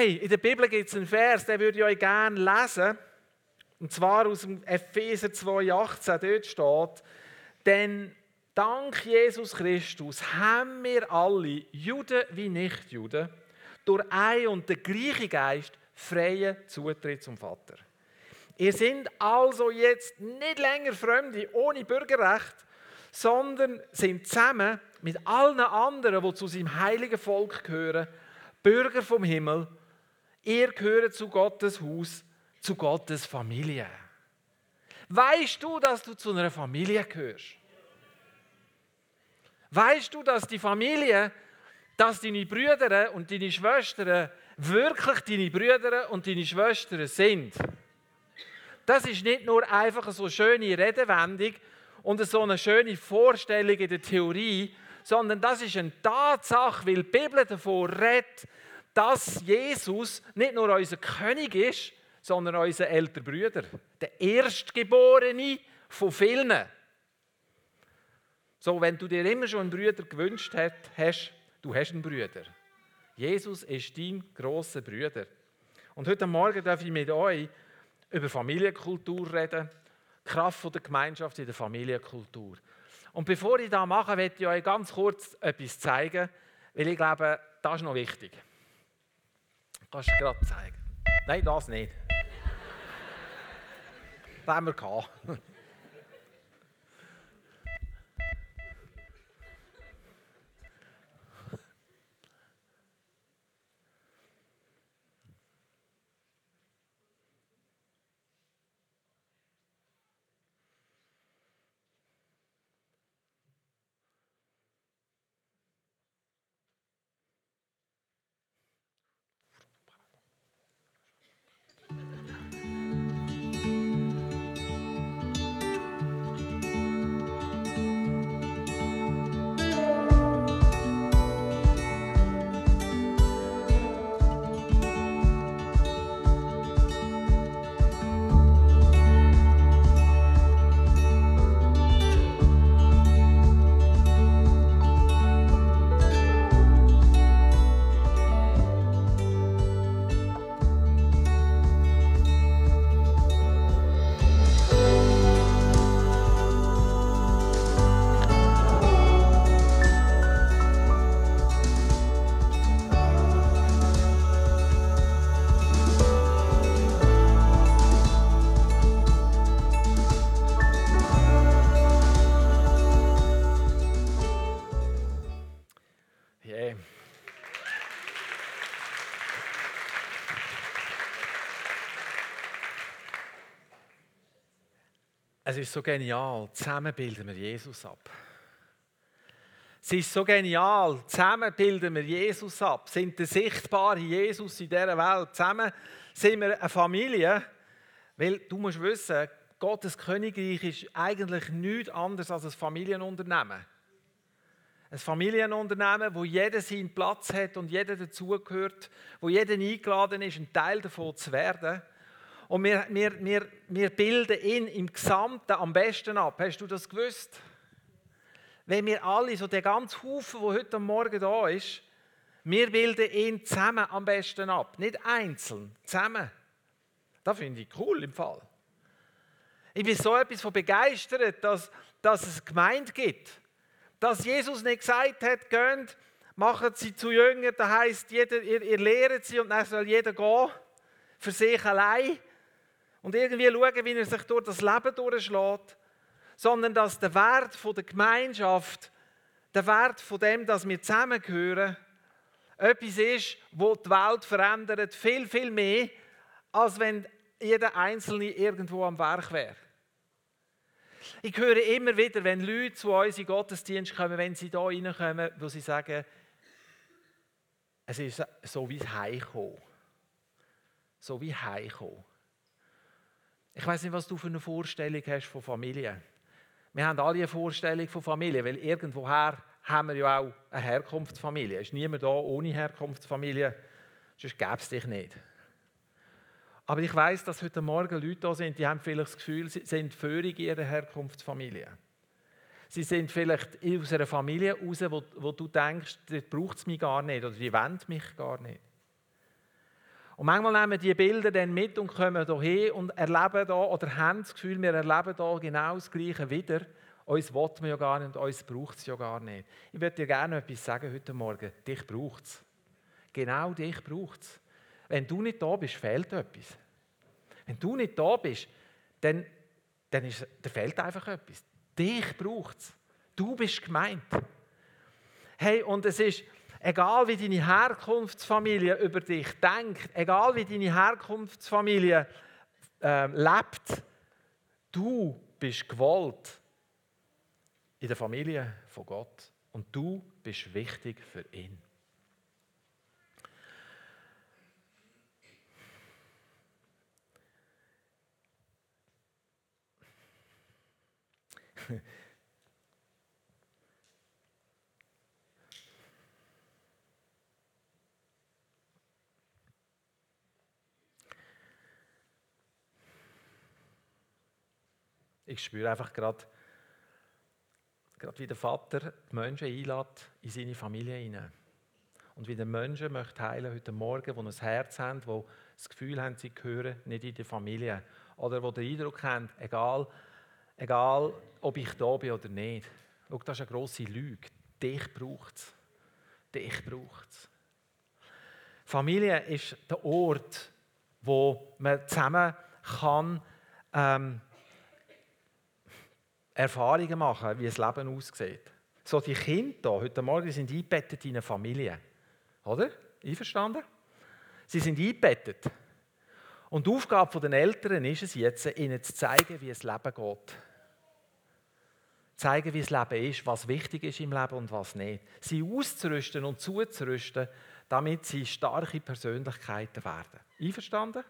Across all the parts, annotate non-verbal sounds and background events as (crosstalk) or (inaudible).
Hey, in der Bibel gibt es einen Vers, den würde ich euch gerne lesen. Und zwar aus dem Epheser 2,18, dort steht, denn dank Jesus Christus haben wir alle, Juden wie Nichtjuden, durch ein und den gleichen Geist freien Zutritt zum Vater. Ihr seid also jetzt nicht länger Fremde ohne Bürgerrecht, sondern sind zusammen mit allen anderen, die zu seinem heiligen Volk gehören, Bürger vom Himmel. Ihr gehört zu Gottes Haus, zu Gottes Familie. Weißt du, dass du zu einer Familie gehörst? Weißt du, dass die Familie, dass deine Brüder und deine Schwestern wirklich deine Brüder und deine Schwestern sind? Das ist nicht nur einfach so eine schöne Redewendung und so eine schöne Vorstellung in der Theorie, sondern das ist eine Tatsache, weil die Bibel davon redet, dass Jesus nicht nur unser König ist, sondern unser älterer Bruder, der Erstgeborene von vielen. So, wenn du dir immer schon einen Bruder gewünscht hast, du hast einen Bruder. Jesus ist dein großer Bruder. Und heute Morgen darf ich mit euch über Familienkultur reden, Kraft der Gemeinschaft in der Familienkultur. Und bevor ich das mache, möchte ich euch ganz kurz etwas zeigen, weil ich glaube, das ist noch wichtig. Kannst du gerade zeigen? Nein, das nicht. (laughs) das haben wir gehabt. Ist so genial. Zusammen bilden wir Jesus ab. Es ist so genial. Zusammen bilden wir Jesus ab. Sind der sichtbare Jesus in dieser Welt. Zusammen sind wir eine Familie. Weil du musst wissen, Gottes Königreich ist eigentlich nichts anderes als ein Familienunternehmen. Ein Familienunternehmen, wo jeder seinen Platz hat und jeder dazugehört, wo jeder eingeladen ist, ein Teil davon zu werden. Und wir, wir, wir, wir bilden ihn im Gesamten am besten ab. Hast du das gewusst? Wenn wir alle, so der ganze Haufen, der heute Morgen da ist, wir bilden ihn zusammen am besten ab. Nicht einzeln, zusammen. Das finde ich cool im Fall. Ich bin so etwas von begeistert, dass, dass es Gemeinde gibt. Dass Jesus nicht gesagt hat, geht, machen sie zu Jüngern, das heisst, jeder, ihr, ihr lehrt sie und dann soll jeder gehen, für sich allein und irgendwie schauen, wie er sich durch das Leben durchschlägt, sondern dass der Wert der Gemeinschaft, der Wert von dem, dass wir zusammengehören, etwas ist, wo die Welt verändert, viel, viel mehr, als wenn jeder Einzelne irgendwo am Werk wäre. Ich höre immer wieder, wenn Leute zu uns in Gottesdienst kommen, wenn sie da reinkommen, wo sie sagen, es ist so wie Heimkommen. So wie Heimkommen. Ich weiß nicht, was du für eine Vorstellung hast von Familie. Wir haben alle eine Vorstellung von Familie, weil irgendwoher haben wir ja auch eine Herkunftsfamilie. Es ist niemand da ohne Herkunftsfamilie, sonst gäbe es dich nicht. Aber ich weiß, dass heute Morgen Leute da sind, die haben vielleicht das Gefühl, sie sind völlig ihrer Herkunftsfamilie. Sie sind vielleicht aus einer Familie raus, wo, wo du denkst, das braucht es mich gar nicht oder die wollen mich gar nicht. Und manchmal nehmen wir diese Bilder dann mit und kommen hierher und erleben da oder haben das Gefühl, wir erleben da genau das Gleiche wieder. Uns will man ja gar nicht und uns braucht es ja gar nicht. Ich würde dir gerne etwas sagen heute Morgen. Dich braucht es. Genau dich braucht es. Wenn du nicht da bist, fehlt etwas. Wenn du nicht da bist, dann, dann, ist, dann fehlt einfach etwas. Dich braucht es. Du bist gemeint. Hey, und es ist, egal wie deine Herkunftsfamilie über dich denkt, egal wie deine Herkunftsfamilie äh, lebt, du bist gewollt in der Familie von Gott und du bist wichtig für ihn. Ich spüre einfach gerade, gerade wie der Vater die Menschen einlädt in seine Familie hinein. Und wie der Menschen möchte heilen heute Morgen, die ein Herz haben, die das Gefühl haben, sie gehören nicht in die Familie. Oder die den Eindruck haben, egal, egal ob ich da bin oder nicht. Schau, das ist eine grosse Lüge. Dich braucht es. Dich braucht es. Familie ist der Ort, wo man zusammen kann, ähm, Erfahrungen machen, wie das Leben aussieht. So die Kinder hier, heute Morgen sind eingebettet in eine Familie. Oder? Einverstanden? Sie sind eingebettet. Und die Aufgabe der Eltern ist es jetzt, ihnen zu zeigen, wie es Leben geht. Zeigen, wie das Leben ist, was wichtig ist im Leben und was nicht. Sie auszurüsten und zuzurüsten, damit sie starke Persönlichkeiten werden. Einverstanden?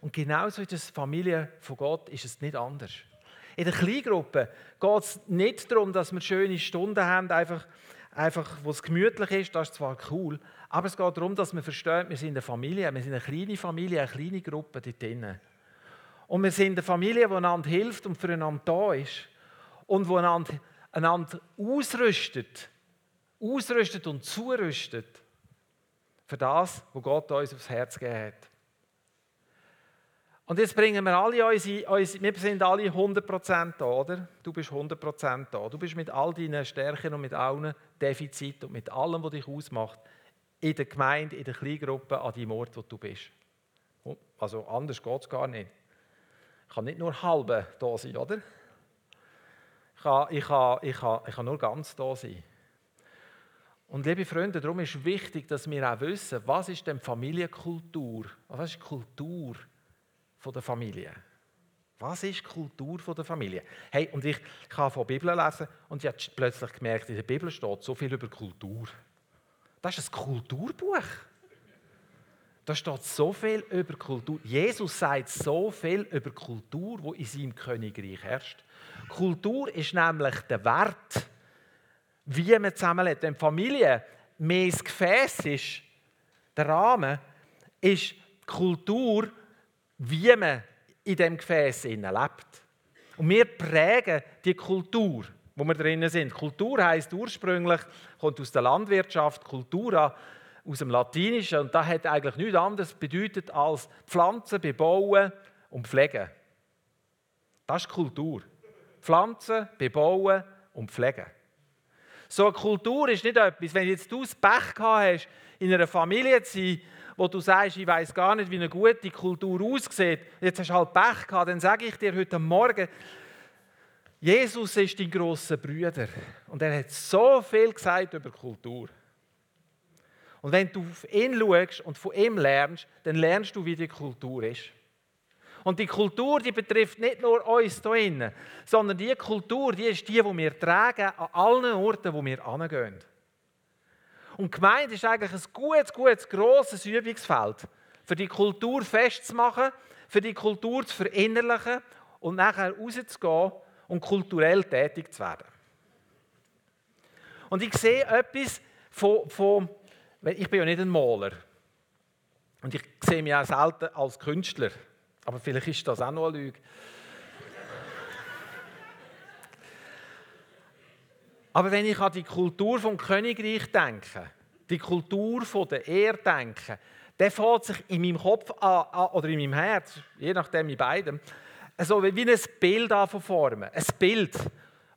Und genauso in der Familie von Gott ist es nicht anders. In der Kleingruppe geht es nicht darum, dass wir schöne Stunden haben, einfach, einfach wo es gemütlich ist, das ist zwar cool, aber es geht darum, dass wir verstehen, wir sind eine Familie, wir sind eine kleine Familie, eine kleine Gruppe dort drinnen. Und wir sind eine Familie, die einander hilft und füreinander da ist und die einander, einander ausrüstet, ausrüstet und zurüstet für das, was Gott uns aufs Herz gegeben hat. Und jetzt bringen wir alle unsere, unsere wir sind alle 100% da, oder? Du bist 100% da. Du bist mit all deinen Stärken und mit allen Defiziten und mit allem, was dich ausmacht, in der Gemeinde, in der Kleingruppe, an deinem Ort, wo du bist. Also anders geht es gar nicht. Ich kann nicht nur halbe da sein, oder? Ich kann, ich, kann, ich, kann, ich kann nur ganz da sein. Und liebe Freunde, darum ist wichtig, dass wir auch wissen, was ist denn Familienkultur? Was ist Kultur? Der Familie. Was ist die Kultur der Familie? Hey, und ich kann von der Bibel lesen und ich habe plötzlich gemerkt, in der Bibel steht so viel über Kultur. Das ist ein Kulturbuch. Da steht so viel über Kultur. Jesus sagt so viel über Kultur, wo in seinem Königreich herrscht. Kultur ist nämlich der Wert, wie man zusammenlebt. Wenn Familie mehr das Gefäß ist, der Rahmen, ist Kultur wie man in dem Gefäß lebt. Und wir prägen die Kultur, wo wir drinnen sind. Kultur heißt ursprünglich, kommt aus der Landwirtschaft, Kultura aus dem Latinischen und da hat eigentlich nichts anderes bedeutet als Pflanzen bebauen und pflegen. Das ist Kultur. Pflanzen bebauen und pflegen. So eine Kultur ist nicht etwas, wenn jetzt du das Pech gehabt hast, in einer Familie zu sein, wo du sagst, ich weiß gar nicht, wie eine gute Kultur aussieht, jetzt hast du halt Pech gehabt, dann sage ich dir heute Morgen, Jesus ist dein grosser Brüder und er hat so viel gesagt über Kultur. Und wenn du auf ihn schaust und von ihm lernst, dann lernst du, wie die Kultur ist. Und die Kultur, die betrifft nicht nur uns hier innen, sondern die Kultur, die ist die, die wir tragen an allen Orten, wo wir hingehen. Und Gemeinde ist eigentlich ein gutes, gutes, grosses Übungsfeld, für die Kultur festzumachen, für die Kultur zu verinnerlichen und nachher rauszugehen und kulturell tätig zu werden. Und ich sehe etwas von, von ich bin ja nicht ein Maler und ich sehe mich auch selten als Künstler, aber vielleicht ist das auch noch eine Lüge. Aber wenn ich an die Kultur vom Königreich denke, die Kultur von der Ehrdenken, der fängt sich in meinem Kopf an, an, oder in meinem Herz, je nachdem in beidem, so wie ein Bild formen. Ein Bild,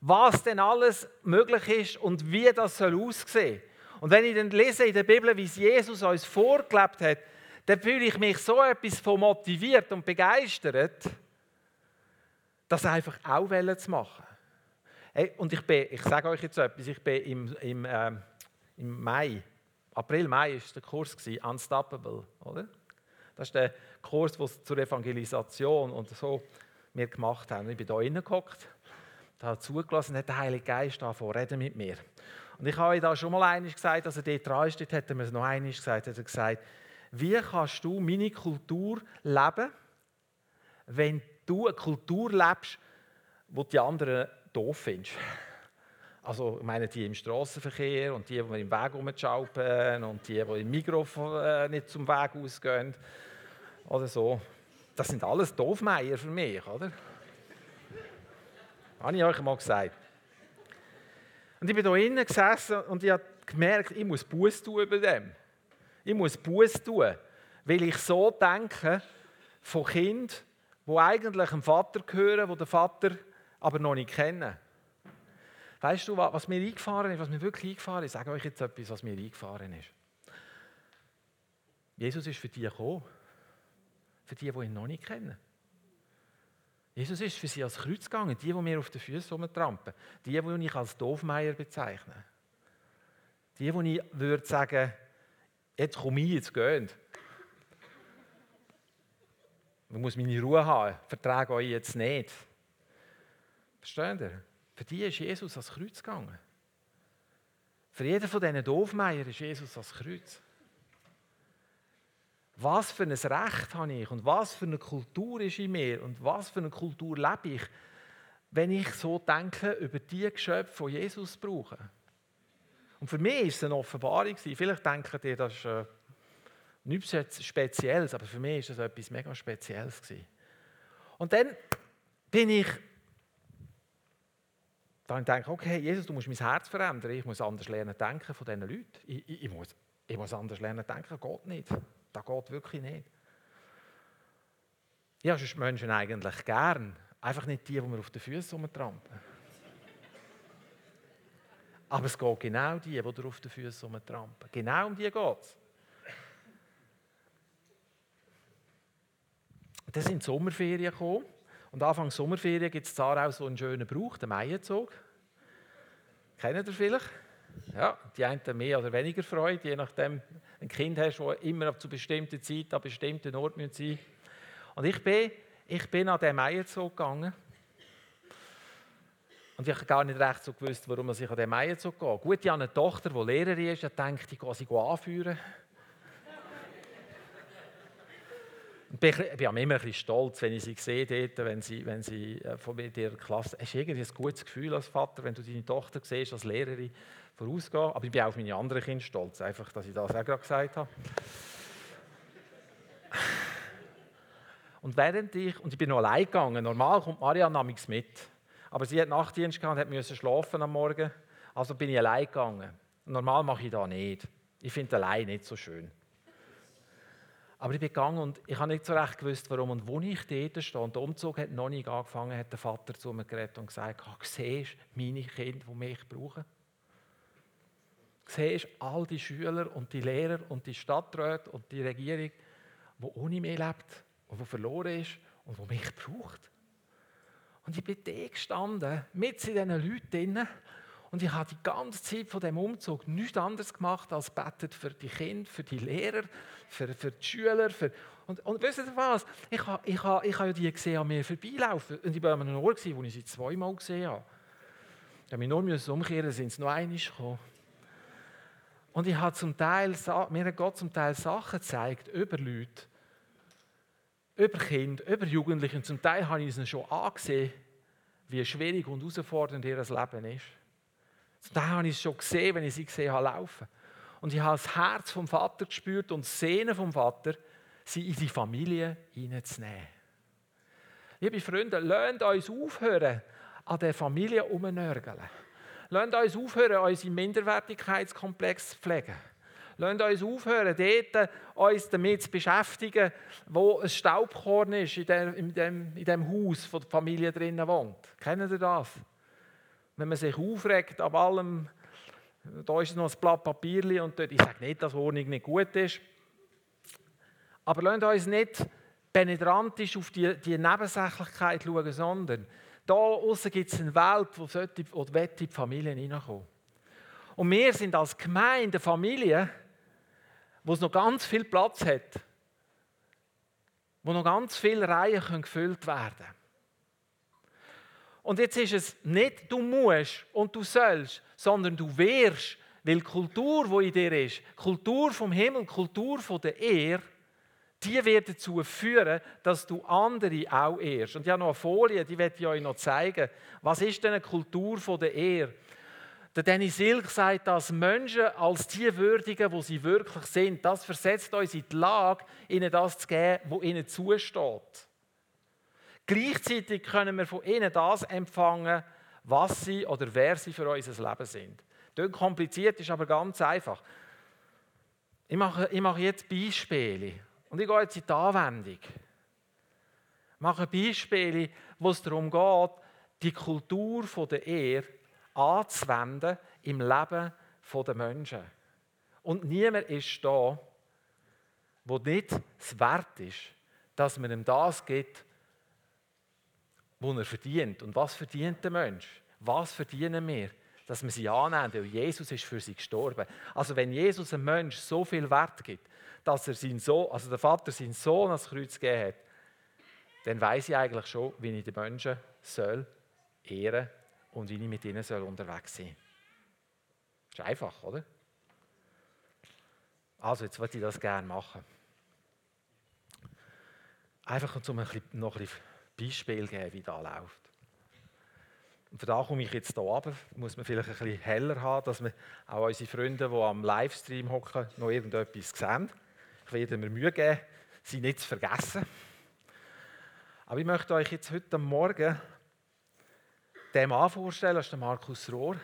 was denn alles möglich ist und wie das soll aussehen. Und wenn ich dann lese in der Bibel, wie es Jesus uns vorgelebt hat, dann fühle ich mich so etwas von motiviert und begeistert, das einfach auch zu machen. Hey, und ich, bin, ich sage euch jetzt etwas, ich bin im, im, äh, im Mai, April, Mai war der Kurs, gewesen, Unstoppable, oder? Das ist der Kurs, den zur Evangelisation und so wir gemacht haben. Ich bin da reingehockt, da zugelassen, hat der Heilige Geist davon reden mit mir. Und ich habe euch da schon mal einiges gesagt, als er dort dran steht, hat er mir noch einiges gesagt, hat er gesagt, wie kannst du meine Kultur leben, wenn du eine Kultur lebst, die die anderen doof findest. Also, ich meine, die im Straßenverkehr und die, die im Weg rumschaupen und die, die im Mikrofon äh, nicht zum Weg ausgehen oder so. Das sind alles Doofmeier für mich, oder? Habe ich euch mal gesagt. Und ich bin hier innen gesessen und ich habe gemerkt, ich muss Buß tun über dem. Ich muss Buß tun, weil ich so denke von Kind, wo eigentlich dem Vater gehören, wo der Vater aber noch nicht kennen. Weißt du, was mir eingefahren ist, was mir wirklich eingefahren ist? Ich sage euch jetzt etwas, was mir eingefahren ist. Jesus ist für die gekommen. Für die, die ihn noch nicht kennen. Jesus ist für sie als Kreuz gegangen, die, die mir auf den Füßen rumtrampen. Die, die ich als Doofmeier bezeichne. Die, die ich würde sagen, jetzt komme ich, jetzt geht. Man muss meine Ruhe haben, vertrage euch jetzt nicht. Versteht ihr? Für die ist Jesus ans Kreuz gegangen. Für jeden von diesen Doofmeier ist Jesus ans Kreuz. Was für ein Recht habe ich und was für eine Kultur ist in mir und was für eine Kultur lebe ich, wenn ich so denke über die Geschöpfe, die Jesus brauchen. Und für mich ist es eine Offenbarung. Vielleicht denken ihr, das ist äh, nichts Spezielles, aber für mich ist das etwas mega Spezielles. Und dann bin ich dann denke ich, okay, Jesus, du musst mein Herz verändern. Ich muss anders lernen denken von diesen Leuten. Ich, ich, ich, muss, ich muss anders lernen denken. Geht nicht. Das geht wirklich nicht. Ja, sonst Menschen eigentlich gern. Einfach nicht die, die wir auf den Füßen rumtrampen. Aber es geht genau die, die dir auf den Füßen rumtrampen. Genau um die geht es. Dann sind die Sommerferien gekommen. Und Anfang Sommerferien gibt es auch so einen schönen Brauch, den Maienzug. Kennt ihr vielleicht? Ja, die einen mehr oder weniger Freude, je nachdem ein Kind hast, das immer zu bestimmter Zeit an bestimmten Orten sein muss. Und ich bin, ich bin an diesen Maienzug gegangen. Und ich habe gar nicht recht so gewusst, warum ich an diesen Maienzug gehe. Gut, ich habe eine Tochter, die Lehrerin ist, und denkt, ich gehe sie anführen. Ich bin, immer ein bisschen stolz, wenn ich sie sehe, dort, wenn sie, wenn sie äh, von mir der Klasse. Hast du irgendwie ein gutes Gefühl als Vater, wenn du deine Tochter siehst, als Lehrerin vorausgehen? Aber ich bin auch auf meine anderen Kinder stolz, einfach, dass ich das auch gerade gesagt habe. Und während ich, und ich bin noch allein gegangen, normal kommt Marianne namens mit, aber sie hat Nachtdienst gehabt und musste schlafen am Morgen, also bin ich allein gegangen. Normal mache ich das nicht. Ich finde allein nicht so schön. Aber ich bin gegangen und ich habe nicht so recht gewusst, warum. Und wo ich dort stand, der Umzug hat noch nicht angefangen, hat der Vater zu mir geredet und gesagt, oh, siehst du meine Kinder, die mich brauchen? Siehst du all die Schüler und die Lehrer und die Stadträte und die Regierung, die ohne mich lebt und die verloren ist und die mich braucht? Und ich bin da gestanden, mit in diesen Leuten drinnen und ich habe die ganze Zeit von dem Umzug nichts anderes gemacht, als betet für die Kinder, für die Lehrer, für, für die Schüler. Für, und, und wisst ihr was? Ich habe ich ha, ich ha die gesehen an mir vorbeilaufen. Und ich war an einem Ort, wo ich sie zweimal gesehen habe. Ich habe mich nur umkehren, sind sie noch einmal gekommen. Und ich habe zum Teil, mir hat Gott zum Teil Sachen gezeigt über Leute, über Kinder, über Jugendliche. Und zum Teil habe ich es schon angesehen, wie schwierig und herausfordernd ihr Leben ist. Da habe ich es schon gesehen, wenn ich sie gesehen habe laufen. Und ich habe das Herz vom Vater gespürt und Sehnen vom Vater, sie in die Familie hineinzunehmen. Liebe Freunde, lasst uns aufhören, an der Familie umnörgeln. Lasst uns aufhören, unseren Minderwertigkeitskomplex zu pflegen. Lasst uns aufhören, dort uns damit zu beschäftigen, wo ein Staubkorn ist in dem, in dem, in dem Haus, wo die Familie drinnen wohnt. Kennen ihr das? Wenn man sich aufregt ab allem, da ist noch ein Blatt Papier und dort, ich sage nicht, dass Ordnung nicht gut ist, aber lasst uns nicht penetrantisch auf die, die Nebensächlichkeit schauen, sondern da außen gibt es eine Welt, wo sollte, wo die Familie hineinkommen. Und wir sind als Gemeinde, Familie, wo es noch ganz viel Platz hat, wo noch ganz viele Reihen können gefüllt werden können. Und jetzt ist es nicht, du musst und du sollst, sondern du wirst, weil die Kultur, die in dir ist, Kultur vom Himmel, Kultur von der Ehre, die wird dazu führen, dass du andere auch ehrst. Und ich habe noch eine Folie, die werde ich euch noch zeigen. Was ist denn eine Kultur von der Ehre? Der Danny Silk sagt, dass Menschen als die würdigen, wo sie wirklich sind, das versetzt uns in die Lage, ihnen das zu geben, was ihnen zusteht. Gleichzeitig können wir von ihnen das empfangen, was sie oder wer sie für unser Leben sind. Das kompliziert ist aber ganz einfach. Ich mache, ich mache jetzt Beispiele und ich gehe jetzt in die Anwendung. Ich mache Beispiele, wo es darum geht, die Kultur der Ehre anzuwenden im Leben der Menschen. Und niemand ist da, wo nicht es wert ist, dass man ihm das gibt, was er verdient. Und was verdient der Mensch? Was verdienen wir? Dass wir sie annehmen, weil Jesus ist für sie gestorben. Also wenn Jesus einem Mensch so viel Wert gibt, dass er seinen Sohn, also der Vater seinen Sohn ans Kreuz gegeben hat, dann weiß ich eigentlich schon, wie ich die Menschen soll ehren und wie ich mit ihnen soll unterwegs sein soll. Ist einfach, oder? Also, jetzt würde ich das gerne machen. Einfach um noch ein bisschen Beispiel geben, wie das läuft. Und von da komme ich jetzt hier runter. Muss man vielleicht ein bisschen heller haben, dass wir auch unsere Freunde, die am Livestream hocken, noch irgendetwas sehen. Ich werde mir Mühe geben, sie nicht zu vergessen. Aber ich möchte euch jetzt heute Morgen den Mann vorstellen, das ist der Markus Rohr.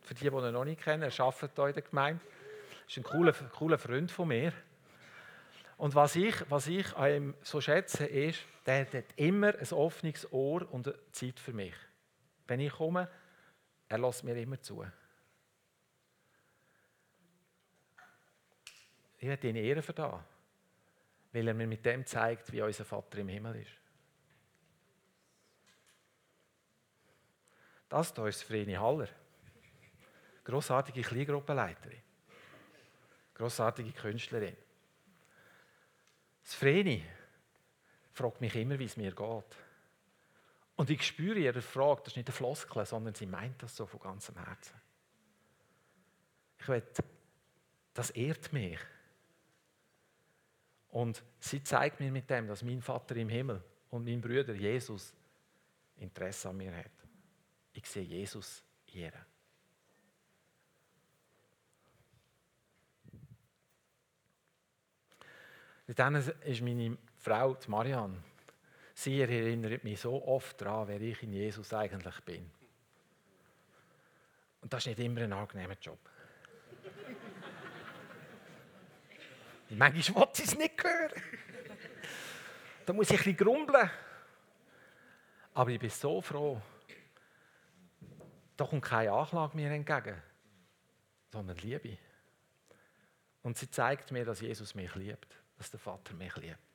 Für die, die ihn noch nicht kennen, er arbeitet hier in der Gemeinde. Er ist ein cooler, cooler Freund von mir. Und was ich, was ich an ihm so schätze, ist, der hat immer ein offenes Ohr und Zeit für mich. Wenn ich komme, er lässt mir immer zu. Ich werde ihn ehren für das, weil er mir mit dem zeigt, wie unser Vater im Himmel ist. Das hier ist Vreni Haller. Grossartige Kleingruppenleiterin. Grossartige Künstlerin. Das Vreni fragt mich immer, wie es mir geht. Und ich spüre ihre Frage, das ist nicht eine Floskel, sondern sie meint das so von ganzem Herzen. Ich will, das ehrt mich. Und sie zeigt mir mit dem, dass mein Vater im Himmel und mein Bruder Jesus Interesse an mir hat. Ich sehe Jesus in ihr. Dann ist meine Frau, Marianne, sie erinnert mich so oft daran, wer ich in Jesus eigentlich bin. Und das ist nicht immer ein angenehmer Job. (laughs) Manchmal will sie es nicht hören. Da muss ich ein bisschen grumbeln. Aber ich bin so froh, da kommt keine Anklage mir entgegen, sondern Liebe. Und sie zeigt mir, dass Jesus mich liebt, dass der Vater mich liebt.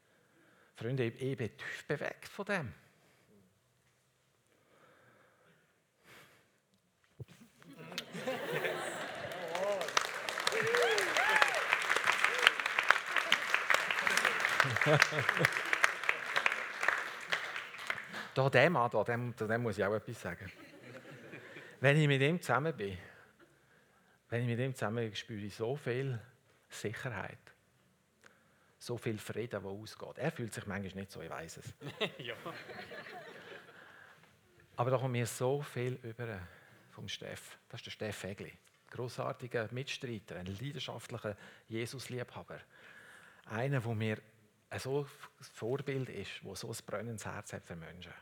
Freunde, ich bin tief bewegt von dem. (laughs) da dem an, dem, dem muss ich auch etwas sagen. Wenn ich mit ihm zusammen bin, wenn ich mit ihm zusammen bin, spüre ich so viel Sicherheit. So viel Frieden, der ausgeht. Er fühlt sich manchmal nicht so, ich weiß es. (laughs) ja. Aber da kommt mir so viel über vom Steff. Das ist der Steff Egli. Großartiger Mitstreiter, ein leidenschaftlicher Jesus-Liebhaber. Einer, der mir so ein Vorbild ist, der so ein brennendes Herz hat für Menschen.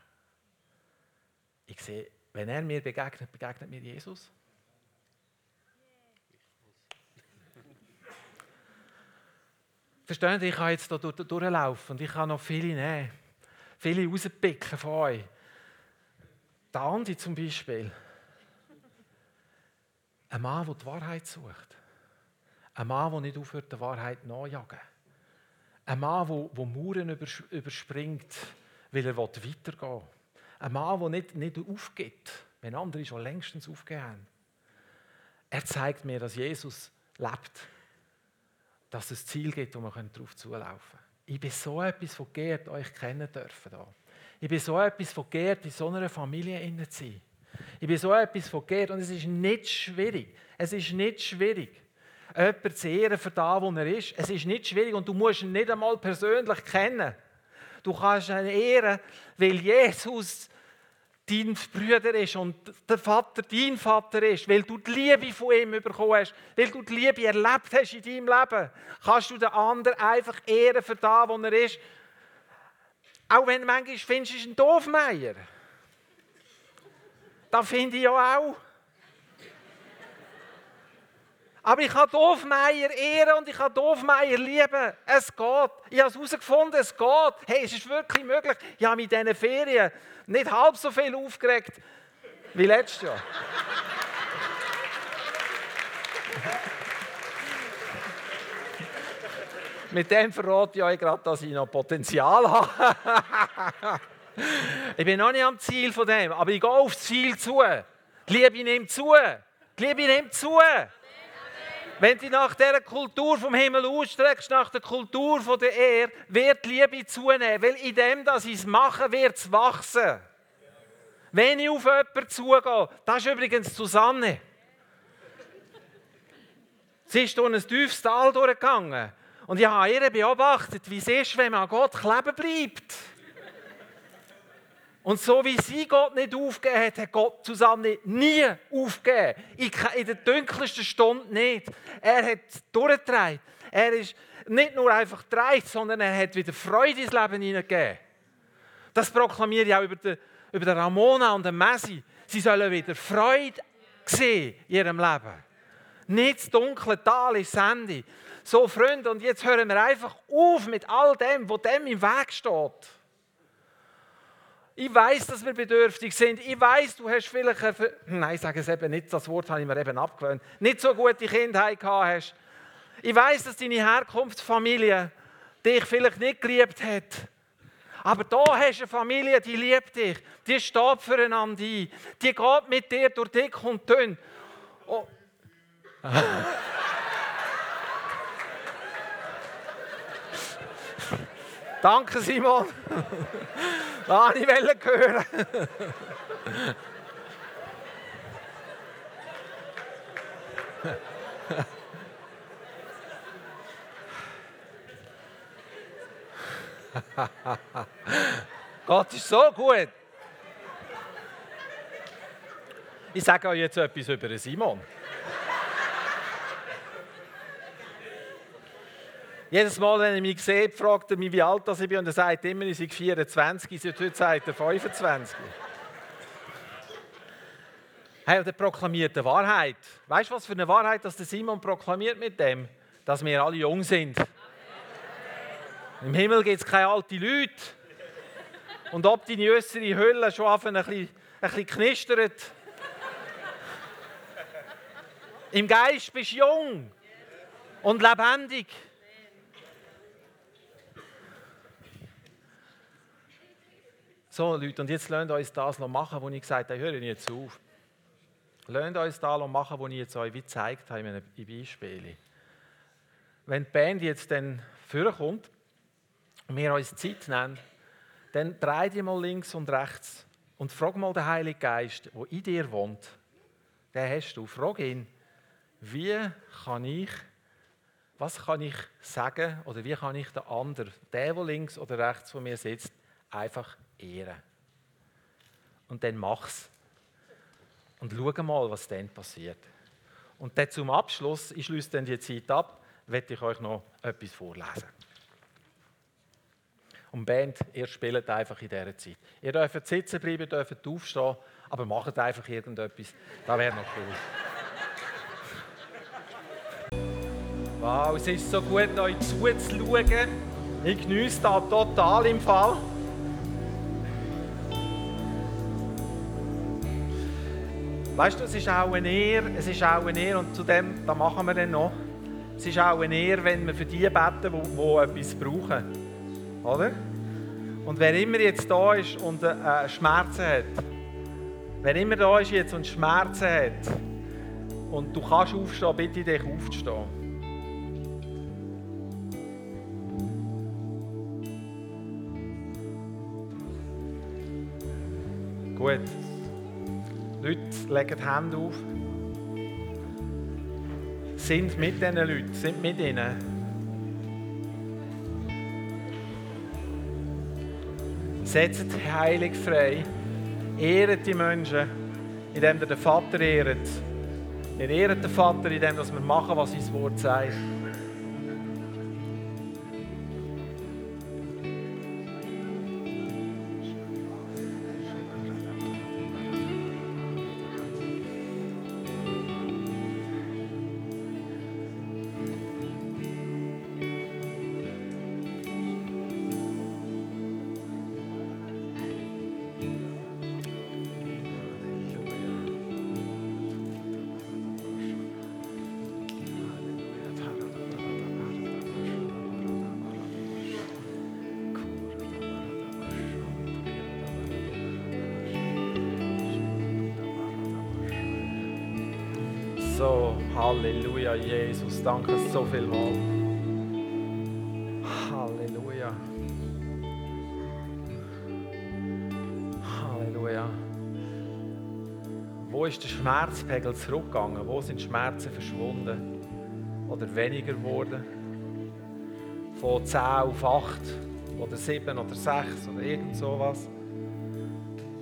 Ich sehe wenn er mir begegnet, begegnet mir Jesus. Verstehen Sie, ich kann jetzt hier durchlaufen und ich kann noch viele nehmen. Viele rauspicken von euch. Der Andi zum Beispiel. Ein Mann, der die Wahrheit sucht. Ein Mann, der nicht aufhört, der Wahrheit nachjagen. Ein Mann, der, der Mauern überspringt, weil er weitergehen will. Ein Mann, der nicht, nicht aufgibt, wenn andere schon längstens aufgegeben. Er zeigt mir, dass Jesus lebt. Dass es Ziel gibt, wo wir darauf zulaufen können. Ich bin so etwas von geehrt, euch kennen dürfen. Da. Ich bin so etwas von geehrt, in so einer Familie zu sein. Ich bin so etwas von geehrt und es ist nicht schwierig. Es ist nicht schwierig, jemanden zu ehren für das, wo er ist. Es ist nicht schwierig und du musst ihn nicht einmal persönlich kennen. Du kannst ihn ehren, weil Jesus dein Bruder ist und der Vater dein Vater ist, weil du die Liebe von ihm bekommen hast, weil du die Liebe erlebt hast in deinem Leben, kannst du den anderen einfach ehren für das, wo er ist. Auch wenn du manchmal findest, ist ein Doofmeier. Das finde ich ja auch. Aber ich kann Doofmeier ehren und ich kann Doofmeier lieben. Es geht. Ich habe es herausgefunden, es geht. Hey, es ist wirklich möglich. Ich habe mich in diesen Ferien nicht halb so viel aufgeregt wie letztes Jahr. (laughs) Mit dem verrate ich euch gerade, dass ich noch Potenzial habe. (laughs) ich bin noch nicht am Ziel von dem, aber ich gehe aufs Ziel zu. Die Liebe nimmt zu. Die Liebe nimmt zu. Wenn du nach dieser Kultur vom Himmel ausstreckst, nach der Kultur von der Erde, wird die Liebe zunehmen. Weil in dem, dass ich es mache, wird es wachsen. Wenn ich auf jemanden zugehe, das ist übrigens Susanne. Sie ist durch ein tiefes Tal durchgegangen. Und ich habe ihr beobachtet, wie es ist, wenn man an Gott kleben bleibt. Und so wie sie Gott nicht aufgegeben hat, hat Gott Susanne nie aufgegeben. In der dunkelsten Stunde nicht. Er hat durchgetragen. Er ist nicht nur einfach getragen, sondern er hat wieder Freude ins Leben hineingegeben. Das proklamiere ich auch über den, über den Ramona und den Messi. Sie sollen wieder Freude sehen in ihrem Leben. Nicht das dunkle Tal ist Ende. So, Freunde, und jetzt hören wir einfach auf mit all dem, was dem im Weg steht. Ich weiß, dass wir bedürftig sind. Ich weiß, du hast vielleicht, eine, nein, sage es eben nicht, das Wort habe ich mir eben abgewöhnt, nicht so gute Kindheit gehabt hast. Ich weiß, dass deine Herkunftsfamilie dich vielleicht nicht geliebt hat. Aber da hast du eine Familie, die liebt dich, die steht füreinander ein, die geht mit dir durch dick und dünn. Oh. Danke, Simon. (laughs) Ah, ich wollte hören. (laughs) Gott ist so gut. Ich sage euch jetzt etwas über Simon. Jedes Mal, wenn er mich sieht, fragt er mich, wie alt ich bin. Und er sagt immer, ich sei 24, seit heute sagt er 25. Hey, und er proklamiert eine Wahrheit. Weißt du, was für eine Wahrheit dass der Simon proklamiert mit dem? Dass wir alle jung sind. Im Himmel gibt es keine alten Leute. Und ob deine äußere Hülle schon ein bisschen, ein bisschen knistert. Im Geist bist du jung und lebendig. So, Leute, und jetzt lasst uns das machen, was ich gesagt habe. Hören jetzt auf. Lasst uns das machen, was ich jetzt euch wie gezeigt habe in einem Beispiel. Wenn die Band jetzt dann vorkommt und wir uns Zeit nehmen, dann dreh dich mal links und rechts und frag mal den Heiligen Geist, der in dir wohnt. Den hast du. Frag ihn, wie kann ich, was kann ich sagen oder wie kann ich den anderen, der, der links oder rechts von mir sitzt, einfach ehren. Und dann mach's. Und schau mal, was dann passiert. Und dann zum Abschluss, ich schließe dann die Zeit ab, werde ich euch noch etwas vorlesen. Und Band, ihr spielt einfach in dieser Zeit. Ihr dürft sitzen bleiben, dürft aufstehen, aber macht einfach irgendetwas. Das wäre noch cool. Wow, es ist so gut, euch zuzuschauen. Ich genieße das total im Fall. Weißt du, es ist auch eine Ehre, es ist auch eine Ehre, und zu dem, da machen wir dann noch, es ist auch eine Ehre, wenn wir für die beten, die, die etwas brauchen. Oder? Und wer immer jetzt da ist und äh, Schmerzen hat, wer immer da ist jetzt und Schmerzen hat, und du kannst aufstehen, bitte dich aufzustehen. Gut. Leute legen die Hände auf. Sind mit diesen Leuten, sind mit ihnen. Setzt heilig frei. Ehret die Menschen, indem ihr den Vater ehret. Wir ehren den Vater, indem wir machen, was sein Wort sagt. So, Halleluja, Jesus, danke so viel mal. Halleluja. Halleluja. Wo ist der Schmerzpegel zurückgegangen? Wo sind Schmerzen verschwunden oder weniger geworden? Von 10 auf 8 oder 7 oder 6 oder irgend sowas.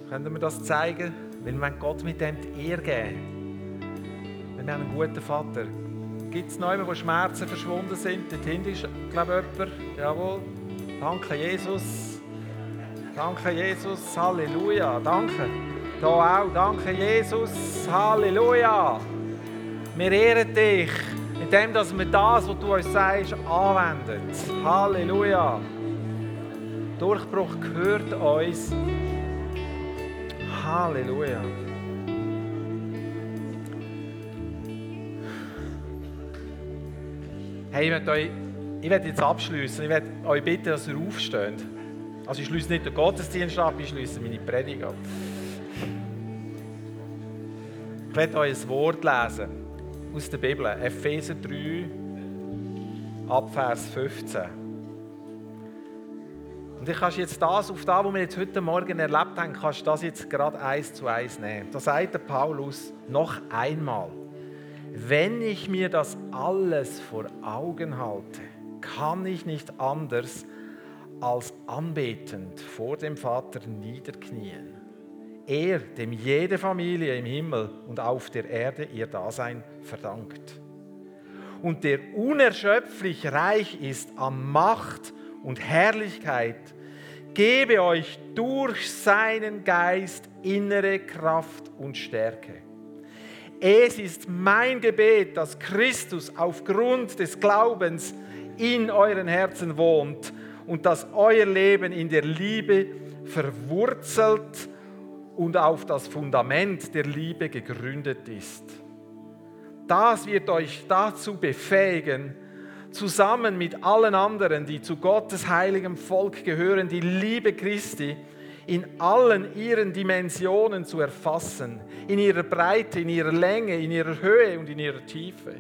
Können wir das zeigen? Weil wir Gott mit dem die Ehre geben. Wir haben einen guten Vater. Gibt es noch jemanden, wo Schmerzen verschwunden sind? Dort hinten ist, glaube ich, jemand. Jawohl. Danke, Jesus. Danke, Jesus. Halleluja. Danke. Da auch. Danke, Jesus. Halleluja. Wir ehren dich, indem wir das, was du uns sagst, anwenden. Halleluja. Durchbruch gehört uns. Halleluja. Hey, ich werde, euch, ich werde jetzt abschließen. Ich werde euch bitten, dass ihr aufsteht. Also ich schließe nicht den Gottesdienst ab, ich schließe meine Predigt ab. Ich werde euch ein Wort lesen aus der Bibel, Epheser 3, Abvers 15. Und ich kannst jetzt das, auf das, was wir jetzt heute Morgen erlebt haben, kannst du das jetzt gerade eins zu eins nehmen. Da sagt der Paulus noch einmal. Wenn ich mir das alles vor Augen halte, kann ich nicht anders als anbetend vor dem Vater niederknien. Er, dem jede Familie im Himmel und auf der Erde ihr Dasein verdankt. Und der unerschöpflich reich ist an Macht und Herrlichkeit, gebe euch durch seinen Geist innere Kraft und Stärke es ist mein Gebet, dass Christus aufgrund des Glaubens in euren Herzen wohnt und dass euer Leben in der Liebe verwurzelt und auf das Fundament der Liebe gegründet ist. Das wird euch dazu befähigen, zusammen mit allen anderen, die zu Gottes heiligem Volk gehören, die Liebe Christi in allen ihren Dimensionen zu erfassen, in ihrer Breite, in ihrer Länge, in ihrer Höhe und in ihrer Tiefe.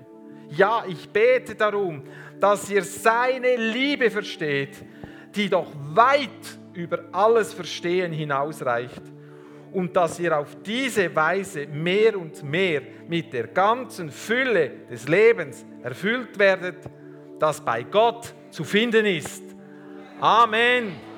Ja, ich bete darum, dass ihr seine Liebe versteht, die doch weit über alles Verstehen hinausreicht und dass ihr auf diese Weise mehr und mehr mit der ganzen Fülle des Lebens erfüllt werdet, das bei Gott zu finden ist. Amen.